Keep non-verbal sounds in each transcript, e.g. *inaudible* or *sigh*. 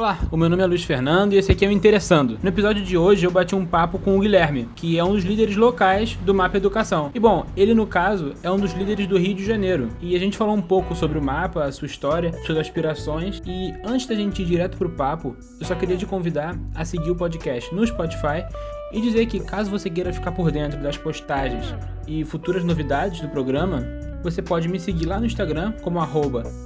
Olá, o meu nome é Luiz Fernando e esse aqui é o Interessando. No episódio de hoje eu bati um papo com o Guilherme, que é um dos líderes locais do Mapa Educação. E bom, ele no caso é um dos líderes do Rio de Janeiro. E a gente falou um pouco sobre o mapa, a sua história, suas aspirações. E antes da gente ir direto pro papo, eu só queria te convidar a seguir o podcast no Spotify e dizer que caso você queira ficar por dentro das postagens e futuras novidades do programa, você pode me seguir lá no Instagram como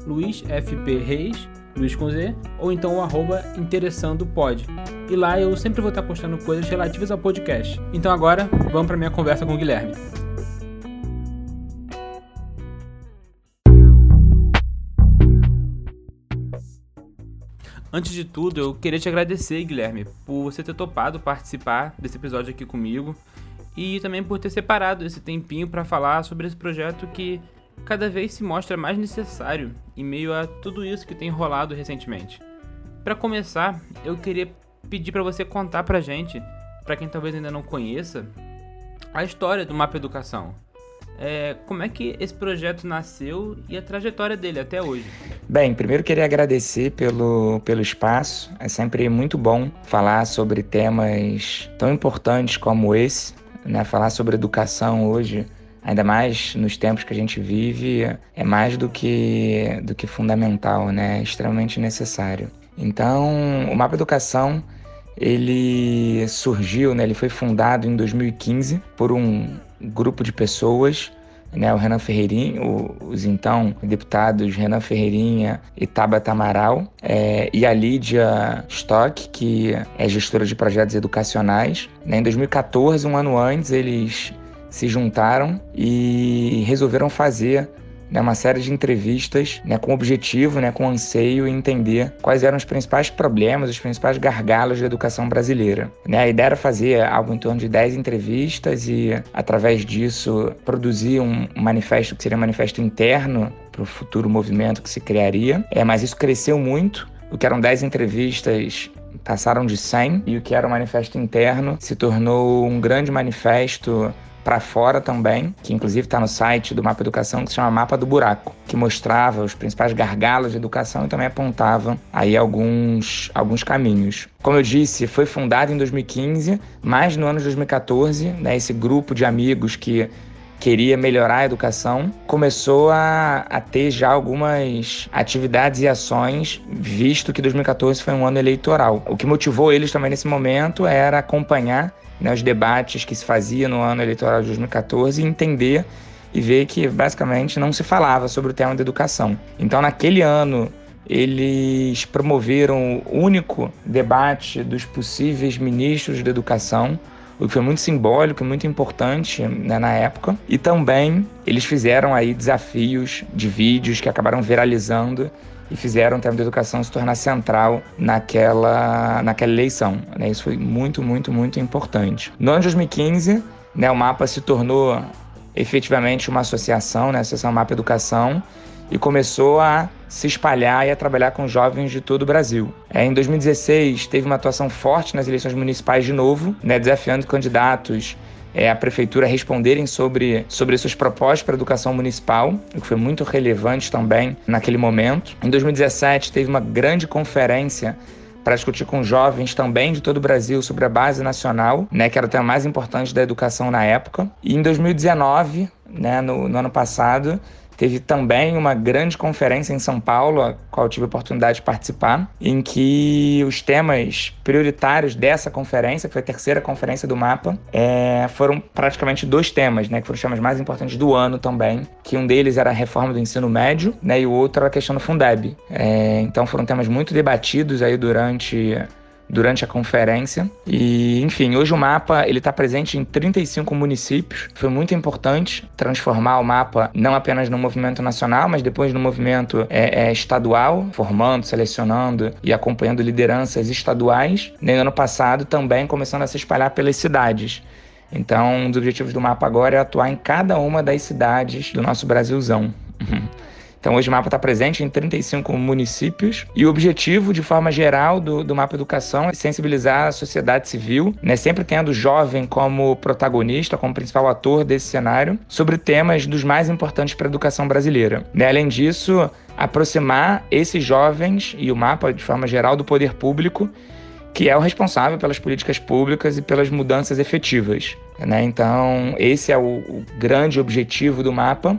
luizfpreis Luiz com Z, ou então o arroba interessandopod. E lá eu sempre vou estar postando coisas relativas ao podcast. Então agora, vamos para minha conversa com o Guilherme. Antes de tudo, eu queria te agradecer, Guilherme, por você ter topado participar desse episódio aqui comigo e também por ter separado esse tempinho para falar sobre esse projeto que cada vez se mostra mais necessário em meio a tudo isso que tem rolado recentemente. Para começar, eu queria pedir para você contar pra gente, para quem talvez ainda não conheça, a história do Mapa Educação. É, como é que esse projeto nasceu e a trajetória dele até hoje? Bem, primeiro queria agradecer pelo, pelo espaço. É sempre muito bom falar sobre temas tão importantes como esse. Né? Falar sobre educação hoje ainda mais nos tempos que a gente vive, é mais do que, do que fundamental, né? É extremamente necessário. Então, o Mapa Educação, ele surgiu, né? ele foi fundado em 2015 por um grupo de pessoas né, o Renan Ferreirinha, os então deputados Renan Ferreirinha e Tabata Amaral, é, e a Lídia Stock, que é gestora de projetos educacionais. Né, em 2014, um ano antes, eles se juntaram e resolveram fazer né, uma série de entrevistas né, com objetivo, né, com anseio entender quais eram os principais problemas, os principais gargalos da educação brasileira. Né, a ideia era fazer algo em torno de 10 entrevistas e, através disso, produzir um manifesto que seria um manifesto interno para o futuro movimento que se criaria. É, mas isso cresceu muito. O que eram 10 entrevistas passaram de 100 e o que era um manifesto interno se tornou um grande manifesto para fora também, que inclusive está no site do Mapa Educação, que se chama Mapa do Buraco, que mostrava os principais gargalos de educação e também apontava aí alguns, alguns caminhos. Como eu disse, foi fundado em 2015, mas no ano de 2014, né, esse grupo de amigos que queria melhorar a educação, começou a, a, ter já algumas atividades e ações, visto que 2014 foi um ano eleitoral. O que motivou eles também nesse momento era acompanhar né, os debates que se fazia no ano eleitoral de 2014 e entender e ver que basicamente não se falava sobre o tema da educação. Então, naquele ano, eles promoveram o único debate dos possíveis ministros da educação, o que foi muito simbólico e muito importante né, na época. E também eles fizeram aí desafios de vídeos que acabaram viralizando e fizeram o tema da educação se tornar central naquela, naquela eleição. Né? Isso foi muito, muito, muito importante. No ano de 2015, né, o MAPA se tornou efetivamente uma associação, né, a Associação MAPA Educação, e começou a se espalhar e a trabalhar com jovens de todo o Brasil. É, em 2016, teve uma atuação forte nas eleições municipais de novo, né, desafiando candidatos é, a prefeitura responderem sobre, sobre suas propostas para a educação municipal, o que foi muito relevante também naquele momento. Em 2017, teve uma grande conferência para discutir com jovens também de todo o Brasil sobre a base nacional, né, que era o tema mais importante da educação na época. E em 2019, né, no, no ano passado, Teve também uma grande conferência em São Paulo, a qual tive a oportunidade de participar, em que os temas prioritários dessa conferência, que foi a terceira conferência do mapa, é, foram praticamente dois temas, né, que foram os temas mais importantes do ano também, que um deles era a reforma do ensino médio, né, e o outro era a questão do Fundeb. É, então foram temas muito debatidos aí durante durante a conferência. E, enfim, hoje o mapa ele está presente em 35 municípios. Foi muito importante transformar o mapa não apenas no movimento nacional, mas depois no movimento é, é, estadual, formando, selecionando e acompanhando lideranças estaduais. No ano passado também começando a se espalhar pelas cidades. Então, um dos objetivos do mapa agora é atuar em cada uma das cidades do nosso Brasilzão. *laughs* Então, hoje o mapa está presente em 35 municípios e o objetivo, de forma geral, do, do Mapa Educação é sensibilizar a sociedade civil, né, sempre tendo o jovem como protagonista, como principal ator desse cenário, sobre temas dos mais importantes para a educação brasileira. Né? Além disso, aproximar esses jovens e o mapa de forma geral do poder público, que é o responsável pelas políticas públicas e pelas mudanças efetivas. Né? Então, esse é o, o grande objetivo do mapa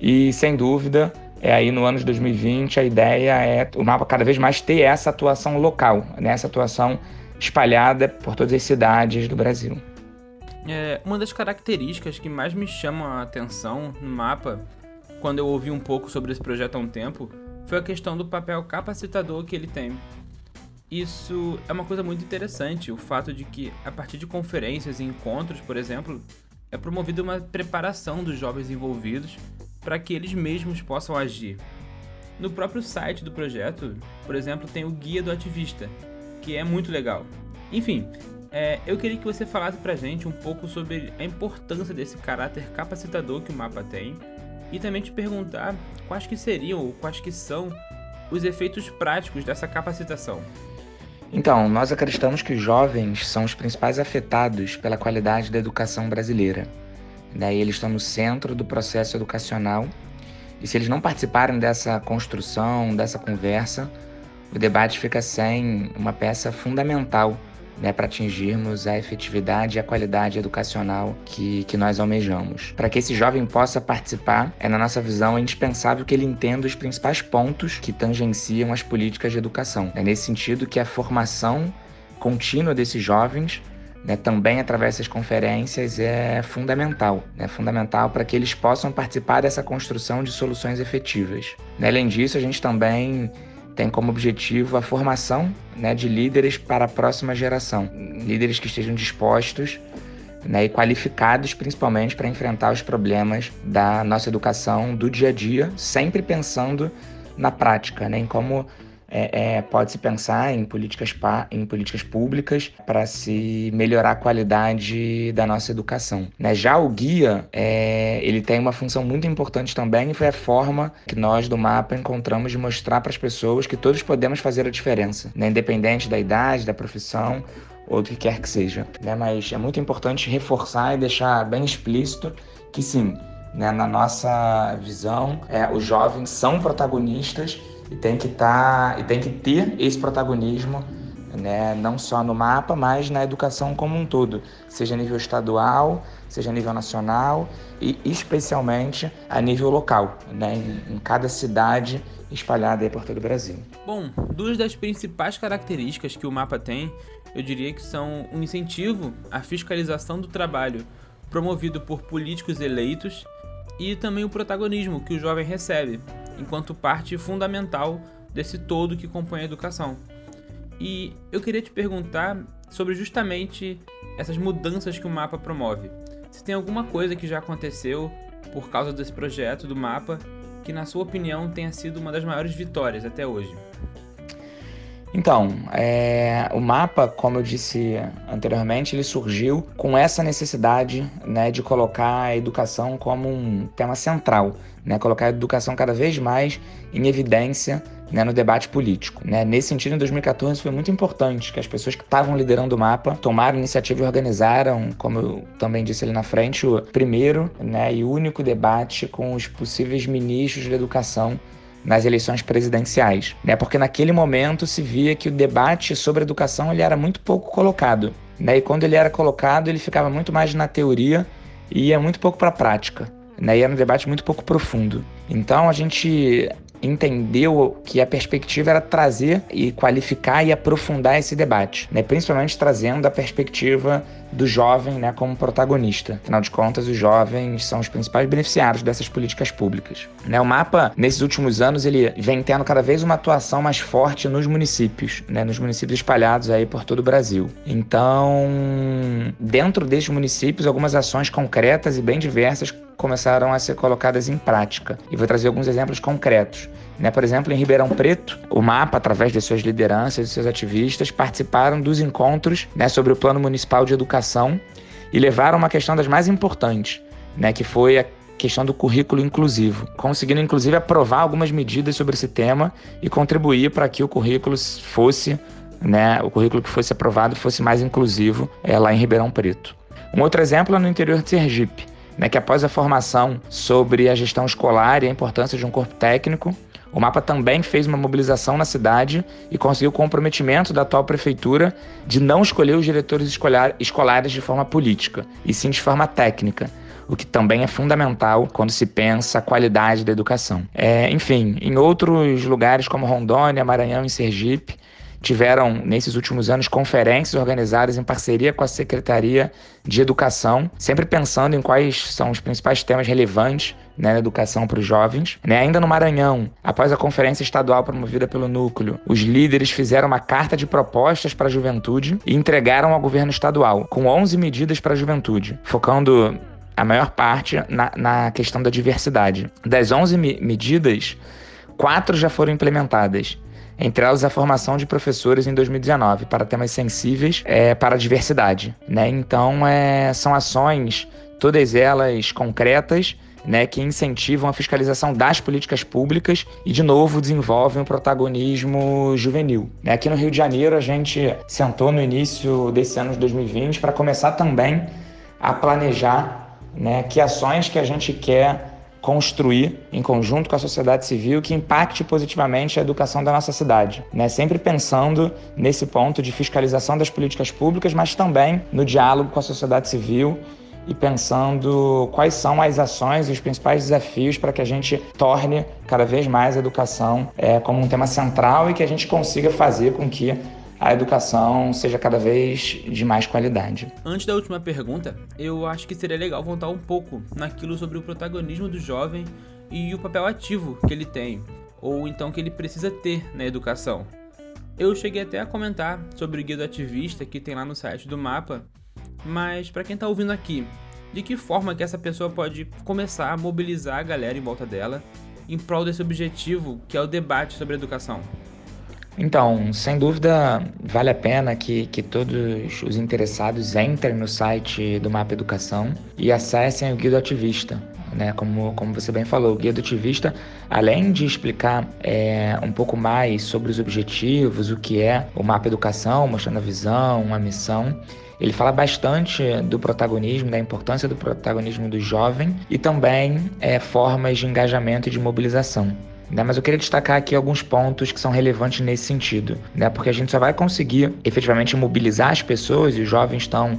e, sem dúvida, é aí no ano de 2020 a ideia é o mapa cada vez mais ter essa atuação local, né? essa atuação espalhada por todas as cidades do Brasil. É, uma das características que mais me chamam a atenção no mapa, quando eu ouvi um pouco sobre esse projeto há um tempo, foi a questão do papel capacitador que ele tem. Isso é uma coisa muito interessante, o fato de que, a partir de conferências e encontros, por exemplo, é promovida uma preparação dos jovens envolvidos para que eles mesmos possam agir. No próprio site do projeto, por exemplo, tem o Guia do Ativista, que é muito legal. Enfim, é, eu queria que você falasse pra gente um pouco sobre a importância desse caráter capacitador que o mapa tem e também te perguntar quais que seriam ou quais que são os efeitos práticos dessa capacitação. Então, nós acreditamos que os jovens são os principais afetados pela qualidade da educação brasileira. Daí eles estão no centro do processo educacional e se eles não participarem dessa construção, dessa conversa, o debate fica sem uma peça fundamental né, para atingirmos a efetividade e a qualidade educacional que, que nós almejamos. Para que esse jovem possa participar, é na nossa visão é indispensável que ele entenda os principais pontos que tangenciam as políticas de educação. É nesse sentido que a formação contínua desses jovens né, também através dessas conferências é fundamental, né, fundamental para que eles possam participar dessa construção de soluções efetivas. Né, além disso, a gente também tem como objetivo a formação né, de líderes para a próxima geração, líderes que estejam dispostos né, e qualificados principalmente para enfrentar os problemas da nossa educação do dia a dia, sempre pensando na prática, né, em como é, é, pode-se pensar em políticas, em políticas públicas para se melhorar a qualidade da nossa educação. Né? Já o guia, é, ele tem uma função muito importante também e foi a forma que nós do MAPA encontramos de mostrar para as pessoas que todos podemos fazer a diferença, né? independente da idade, da profissão ou do que quer que seja. Né? Mas é muito importante reforçar e deixar bem explícito que sim, né? na nossa visão, é, os jovens são protagonistas e tem que estar tá, e tem que ter esse protagonismo né, não só no mapa, mas na educação como um todo, seja a nível estadual, seja a nível nacional e especialmente a nível local, né, em, em cada cidade espalhada por todo o Brasil. Bom, duas das principais características que o mapa tem, eu diria que são um incentivo à fiscalização do trabalho promovido por políticos eleitos e também o protagonismo que o jovem recebe, enquanto parte fundamental desse todo que compõe a educação. E eu queria te perguntar sobre justamente essas mudanças que o mapa promove. Se tem alguma coisa que já aconteceu por causa desse projeto do mapa que, na sua opinião, tenha sido uma das maiores vitórias até hoje. Então, é, o mapa, como eu disse anteriormente, ele surgiu com essa necessidade né, de colocar a educação como um tema central, né, colocar a educação cada vez mais em evidência né, no debate político. Né? Nesse sentido, em 2014 foi muito importante que as pessoas que estavam liderando o mapa tomaram iniciativa e organizaram, como eu também disse ali na frente, o primeiro né, e único debate com os possíveis ministros de educação nas eleições presidenciais, né? Porque naquele momento se via que o debate sobre educação ele era muito pouco colocado, né? E quando ele era colocado, ele ficava muito mais na teoria e ia muito pouco para a prática, né? E era um debate muito pouco profundo. Então a gente entendeu que a perspectiva era trazer e qualificar e aprofundar esse debate, né? principalmente trazendo a perspectiva do jovem né, como protagonista. Afinal de contas, os jovens são os principais beneficiários dessas políticas públicas. Né, o mapa, nesses últimos anos, ele vem tendo cada vez uma atuação mais forte nos municípios, né, nos municípios espalhados aí por todo o Brasil. Então, dentro desses municípios, algumas ações concretas e bem diversas começaram a ser colocadas em prática. E vou trazer alguns exemplos concretos. Né? Por exemplo, em Ribeirão Preto, o MAPA, através de suas lideranças e seus ativistas, participaram dos encontros né, sobre o Plano Municipal de Educação e levaram uma questão das mais importantes, né, que foi a questão do currículo inclusivo, conseguindo inclusive aprovar algumas medidas sobre esse tema e contribuir para que o currículo fosse, né, o currículo que fosse aprovado fosse mais inclusivo é, lá em Ribeirão Preto. Um outro exemplo é no interior de Sergipe, né, que após a formação sobre a gestão escolar e a importância de um corpo técnico, O mapa também fez uma mobilização na cidade e conseguiu o comprometimento da atual prefeitura de não escolher os diretores escolares de forma política, e sim de forma técnica o que também é fundamental quando se pensa a qualidade da educação. É, enfim, em outros lugares como Rondônia, Maranhão e Sergipe, tiveram, nesses últimos anos, conferências organizadas em parceria com a Secretaria de Educação, sempre pensando em quais são os principais temas relevantes né, na educação para os jovens. Né? Ainda no Maranhão, após a conferência estadual promovida pelo Núcleo, os líderes fizeram uma carta de propostas para a juventude e entregaram ao governo estadual, com 11 medidas para a juventude, focando a maior parte na, na questão da diversidade. Das 11 me medidas, quatro já foram implementadas entre elas a formação de professores em 2019 para temas sensíveis é, para a diversidade. Né? Então, é, são ações, todas elas concretas, né, que incentivam a fiscalização das políticas públicas e, de novo, desenvolvem o protagonismo juvenil. Né? Aqui no Rio de Janeiro, a gente sentou no início desse ano de 2020 para começar também a planejar né, que ações que a gente quer construir em conjunto com a sociedade civil que impacte positivamente a educação da nossa cidade, né? Sempre pensando nesse ponto de fiscalização das políticas públicas, mas também no diálogo com a sociedade civil e pensando quais são as ações e os principais desafios para que a gente torne cada vez mais a educação é, como um tema central e que a gente consiga fazer com que a educação seja cada vez de mais qualidade. Antes da última pergunta, eu acho que seria legal voltar um pouco naquilo sobre o protagonismo do jovem e o papel ativo que ele tem, ou então que ele precisa ter na educação. Eu cheguei até a comentar sobre o guia do ativista que tem lá no site do mapa, mas para quem está ouvindo aqui, de que forma que essa pessoa pode começar a mobilizar a galera em volta dela em prol desse objetivo que é o debate sobre educação? Então, sem dúvida, vale a pena que, que todos os interessados entrem no site do Mapa Educação e acessem o Guia Ativista. Né? Como, como você bem falou, o Guia Ativista, além de explicar é, um pouco mais sobre os objetivos, o que é o Mapa Educação, mostrando a visão, a missão, ele fala bastante do protagonismo, da importância do protagonismo do jovem e também é, formas de engajamento e de mobilização. Né? Mas eu queria destacar aqui alguns pontos que são relevantes nesse sentido, né? porque a gente só vai conseguir efetivamente mobilizar as pessoas, e os jovens estão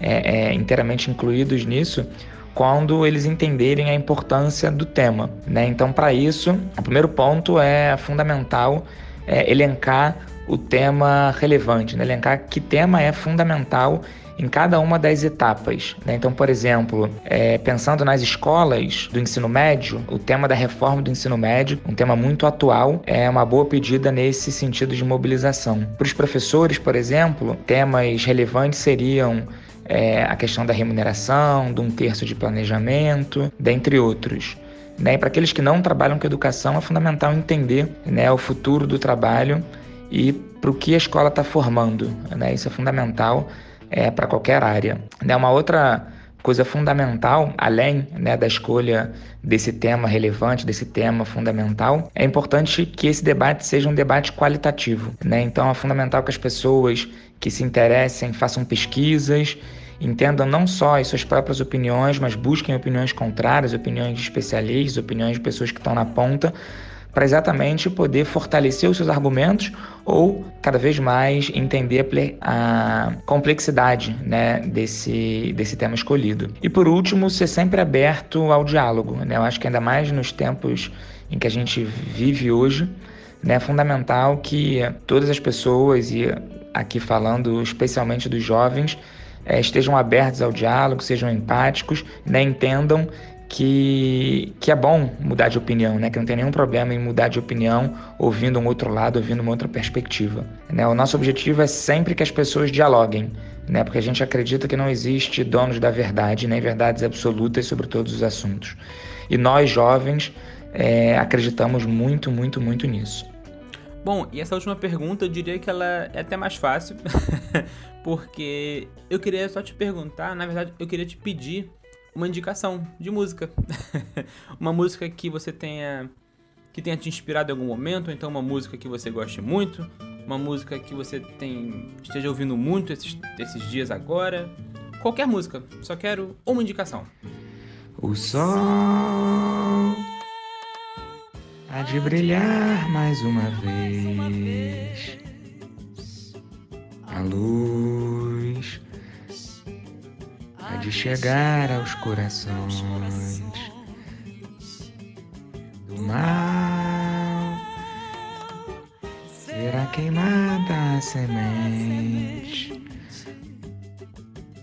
é, é, inteiramente incluídos nisso, quando eles entenderem a importância do tema. Né? Então, para isso, o primeiro ponto é fundamental é, elencar o tema relevante, né? elencar que tema é fundamental em cada uma das etapas. Né? Então, por exemplo, é, pensando nas escolas do ensino médio, o tema da reforma do ensino médio, um tema muito atual, é uma boa pedida nesse sentido de mobilização. Para os professores, por exemplo, temas relevantes seriam é, a questão da remuneração, de um terço de planejamento, dentre outros. Né? Para aqueles que não trabalham com educação, é fundamental entender né, o futuro do trabalho e para o que a escola está formando. Né? Isso é fundamental é, para qualquer área. Né? Uma outra coisa fundamental, além né, da escolha desse tema relevante, desse tema fundamental, é importante que esse debate seja um debate qualitativo. Né? Então é fundamental que as pessoas que se interessem façam pesquisas, entendam não só as suas próprias opiniões, mas busquem opiniões contrárias, opiniões de especialistas, opiniões de pessoas que estão na ponta, para exatamente poder fortalecer os seus argumentos ou cada vez mais entender a complexidade né, desse, desse tema escolhido. E por último, ser sempre aberto ao diálogo. Né? Eu acho que ainda mais nos tempos em que a gente vive hoje, né, é fundamental que todas as pessoas, e aqui falando especialmente dos jovens, é, estejam abertos ao diálogo, sejam empáticos, né, entendam que, que é bom mudar de opinião, né? Que não tem nenhum problema em mudar de opinião, ouvindo um outro lado, ouvindo uma outra perspectiva. Né? O nosso objetivo é sempre que as pessoas dialoguem, né? Porque a gente acredita que não existe donos da verdade, nem verdades absolutas sobre todos os assuntos. E nós, jovens, é, acreditamos muito, muito, muito nisso. Bom, e essa última pergunta eu diria que ela é até mais fácil, *laughs* porque eu queria só te perguntar, na verdade, eu queria te pedir uma indicação de música. *laughs* uma música que você tenha que tenha te inspirado em algum momento, ou então uma música que você goste muito, uma música que você tem, esteja ouvindo muito esses, esses dias agora. Qualquer música, só quero uma indicação. O sol há de brilhar mais uma vez. A luz de chegar aos corações do mal. Será queimada a semente,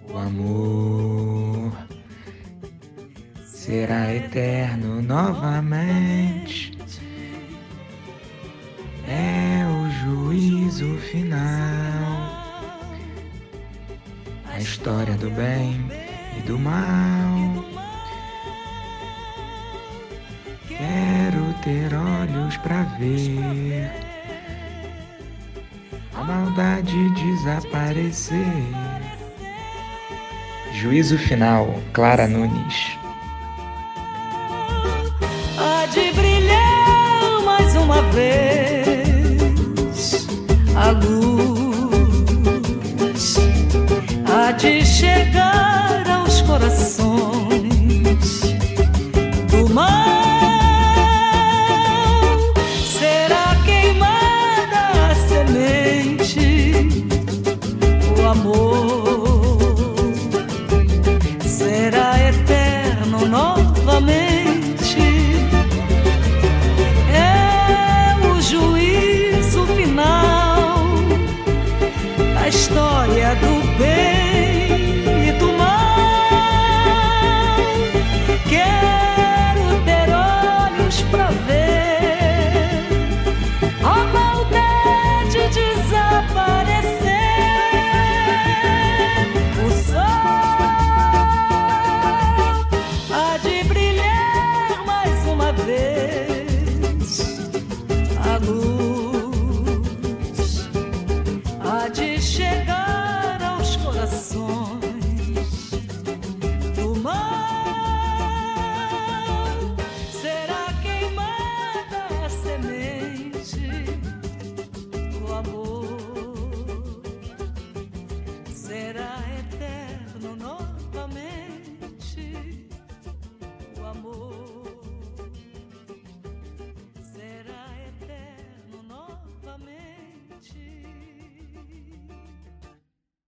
o amor será eterno novamente. É o juízo final, a história do bem do mal. Quero ter olhos para ver a maldade desaparecer. Juízo final, Clara Nunes. Há de brilhar mais uma vez a luz, há de chegar corações.